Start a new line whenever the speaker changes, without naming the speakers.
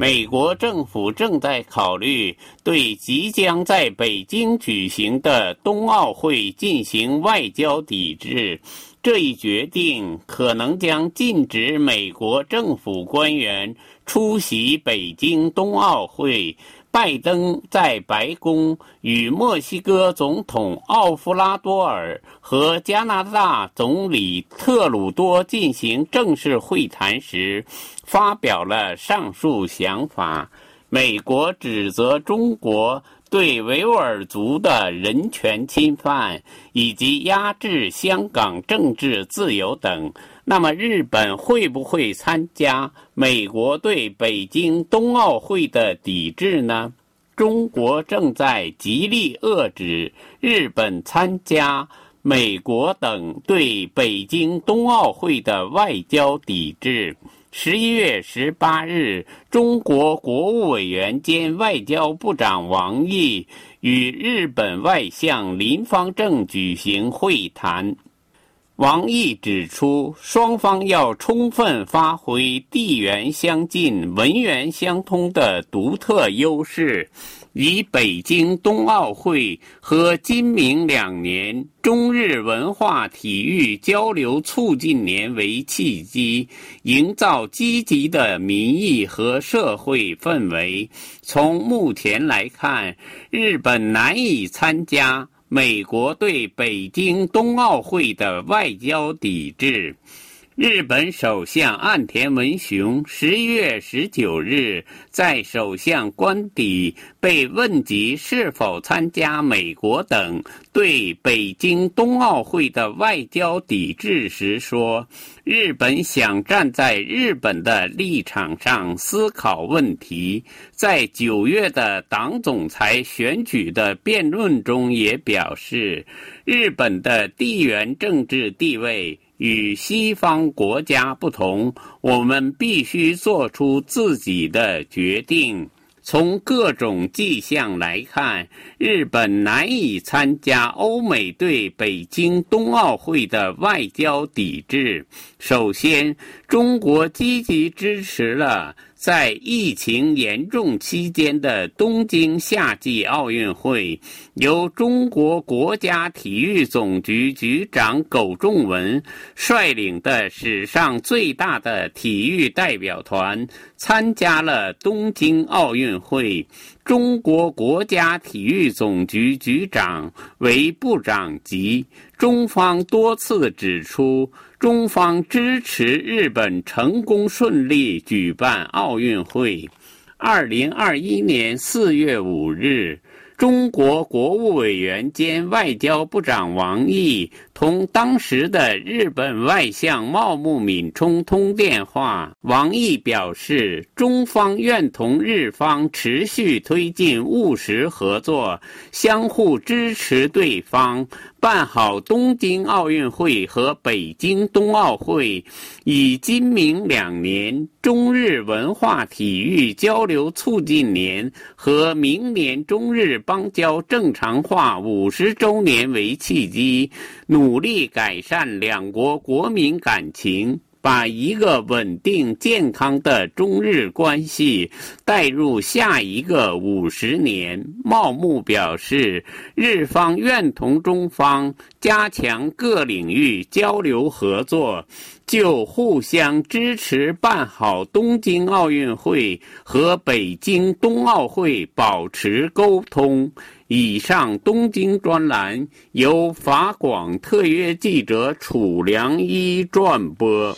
美国政府正在考虑对即将在北京举行的冬奥会进行外交抵制。这一决定可能将禁止美国政府官员出席北京冬奥会。拜登在白宫与墨西哥总统奥夫拉多尔和加拿大总理特鲁多进行正式会谈时，发表了上述想法。美国指责中国对维吾尔族的人权侵犯以及压制香港政治自由等。那么，日本会不会参加美国对北京冬奥会的抵制呢？中国正在极力遏制日本参加美国等对北京冬奥会的外交抵制。十一月十八日，中国国务委员兼外交部长王毅与日本外相林方正举行会谈。王毅指出，双方要充分发挥地缘相近、文源相通的独特优势，以北京冬奥会和今明两年中日文化体育交流促进年为契机，营造积极的民意和社会氛围。从目前来看，日本难以参加。美国对北京冬奥会的外交抵制。日本首相岸田文雄十月十九日在首相官邸被问及是否参加美国等对北京冬奥会的外交抵制时说：“日本想站在日本的立场上思考问题。”在九月的党总裁选举的辩论中也表示，日本的地缘政治地位。与西方国家不同，我们必须做出自己的决定。从各种迹象来看，日本难以参加欧美对北京冬奥会的外交抵制。首先，中国积极支持了。在疫情严重期间的东京夏季奥运会，由中国国家体育总局局长苟仲文率领的史上最大的体育代表团参加了东京奥运会。中国国家体育总局局长为部长级。中方多次指出。中方支持日本成功顺利举办奥运会。二零二一年四月五日。中国国务委员兼外交部长王毅同当时的日本外相茂木敏充通电话。王毅表示，中方愿同日方持续推进务实合作，相互支持对方，办好东京奥运会和北京冬奥会，以今明两年中日文化体育交流促进年和明年中日。邦交正常化五十周年为契机，努努力改善两国国民感情，把一个稳定健康的中日关系带入下一个五十年。茂木表示，日方愿同中方加强各领域交流合作。就互相支持办好东京奥运会和北京冬奥会保持沟通。以上东京专栏由法广特约记者楚良一转播。